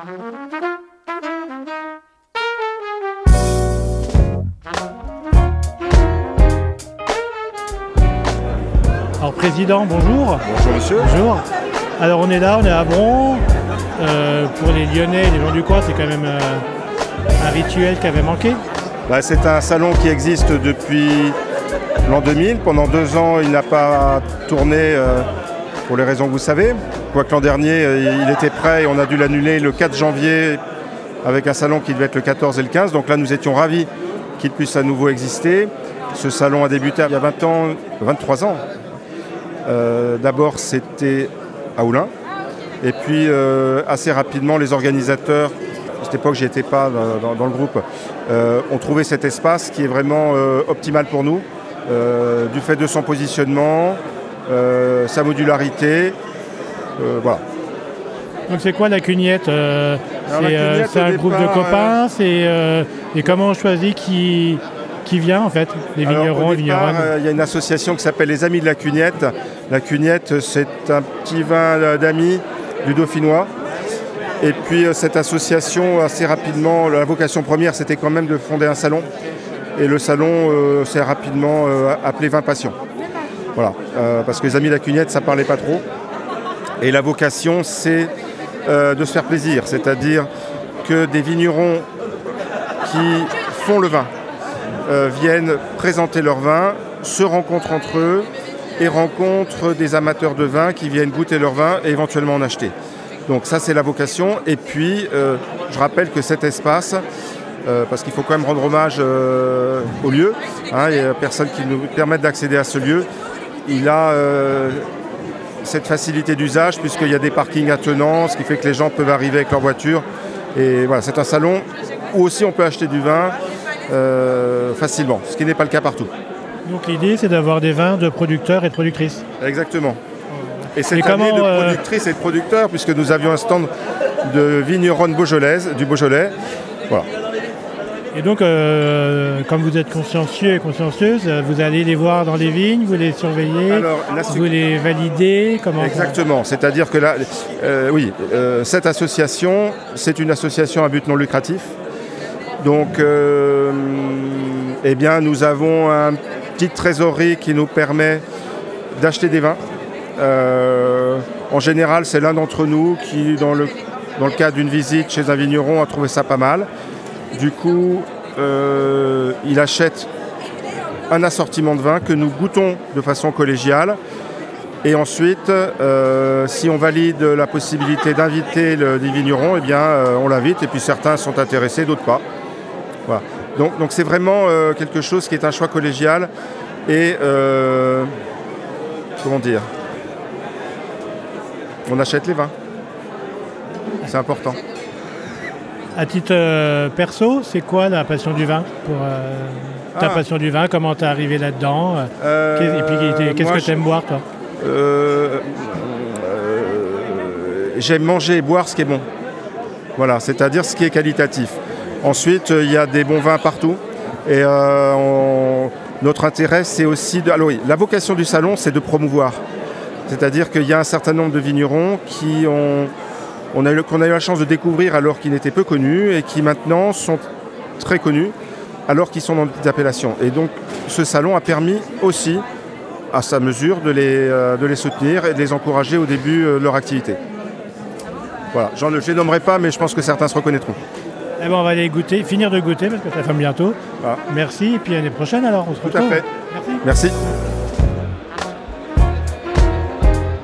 Alors président, bonjour. Bonjour monsieur. Bonjour. Alors on est là, on est à Bron. Euh, pour les Lyonnais et les gens du coin, c'est quand même euh, un rituel qui avait manqué. Bah, c'est un salon qui existe depuis l'an 2000. Pendant deux ans, il n'a pas tourné euh, pour les raisons que vous savez. Quoique l'an dernier, euh, il était prêt et on a dû l'annuler le 4 janvier avec un salon qui devait être le 14 et le 15. Donc là, nous étions ravis qu'il puisse à nouveau exister. Ce salon a débuté il y a 20 ans, 23 ans. Euh, D'abord, c'était à Oulin. Et puis, euh, assez rapidement, les organisateurs, à cette époque, j'y étais pas dans, le groupe, ont trouvé cet espace qui est vraiment optimal pour nous, du fait de son positionnement, sa modularité. euh, voilà. Donc c'est quoi la cugnette Euh, C'est euh, un groupe de copains euh, Et comment on choisit qui, qui vient en fait Les vignerons, euh, il y a une association qui s'appelle les Amis de la Cugnette. La Cugnette, c'est un petit vin euh, d'amis du Dauphinois. Et puis euh, cette association, assez rapidement, la vocation première, c'était quand même de fonder un salon. Et le salon euh, s'est rapidement euh, appelé Vin Passion. Voilà, Euh, parce que les Amis de la Cugnette, ça parlait pas trop. Et la vocation, c'est euh, de se faire plaisir, c'est-à-dire que des vignerons qui font le vin euh, viennent présenter leur vin, se rencontrent entre eux et rencontrent des amateurs de vin qui viennent goûter leur vin et éventuellement en acheter. Donc ça c'est la vocation. Et puis je rappelle que cet espace, parce qu'il faut quand même rendre hommage au lieu, hein, il y a personne qui nous permette d'accéder à ce lieu, il a euh, cette facilité d'usage puisqu'il y a des parkings attenants, ce qui fait que les gens peuvent arriver avec leur voiture. Et voilà, c'est un salon où aussi on peut acheter du vin euh, facilement, ce qui n'est pas le cas partout. Donc l'idée c'est d'avoir des vins de producteurs et de productrices. Exactement. Et cette Et année de euh, productrices et de producteurs, puisque nous avions un stand de vigneronnes beaujolaises, du Beaujolais. Voilà. Et donc, euh, comme vous êtes consciencieux et consciencieuse, euh, vous allez les voir dans les vignes, vous les surveillez, Alors, la vous les validez, comment Exactement. C'est-à-dire que là, euh, oui, euh, cette association, c'est une association à but non lucratif. Donc, eh bien, nous avons un petite trésorerie qui nous permet d'acheter des vins. En général, c'est l'un d'entre nous qui, dans le, dans le cadre d'une visite chez un vigneron, a trouvé ça pas mal. Du coup, euh, il achète un assortiment de vins que nous goûtons de façon collégiale. Et ensuite, euh, si on valide la possibilité d'inviter le, des vignerons, eh bien, euh, on l'invite. Et puis certains sont intéressés, d'autres pas. Voilà. Donc, c'est vraiment quelque chose qui est un choix collégial et comment dire? On achète les vins. C'est important. À titre euh, perso, c'est quoi la passion du vin pour, euh, Ta Ah. passion du vin, comment t'es arrivé là-dedans? Euh, Et puis qu'est-ce que je- t'aimes boire toi? J'aime manger et boire ce qui est bon. Voilà, c'est-à-dire ce qui est qualitatif. Ensuite, il y a des bons vins partout. Et on- notre intérêt, c'est aussi de. Alors oui, la vocation du salon, c'est de promouvoir. C'est-à-dire qu'il y a un certain nombre de vignerons qui ont, on a eu, qu'on a eu la chance de découvrir alors qu'ils n'étaient peu connus et qui maintenant sont très connus alors qu'ils sont dans de petites appellations. Et donc, ce salon a permis aussi à sa mesure de les, euh, de les soutenir et de les encourager au début euh, de leur activité. Voilà, je ne les nommerai pas, mais je pense que certains se reconnaîtront. Eh ben, on va aller goûter, finir de goûter parce que ça fait bientôt. Voilà. Merci, et puis l'année prochaine alors, on se Tout à retrouve. fait. Merci. Merci.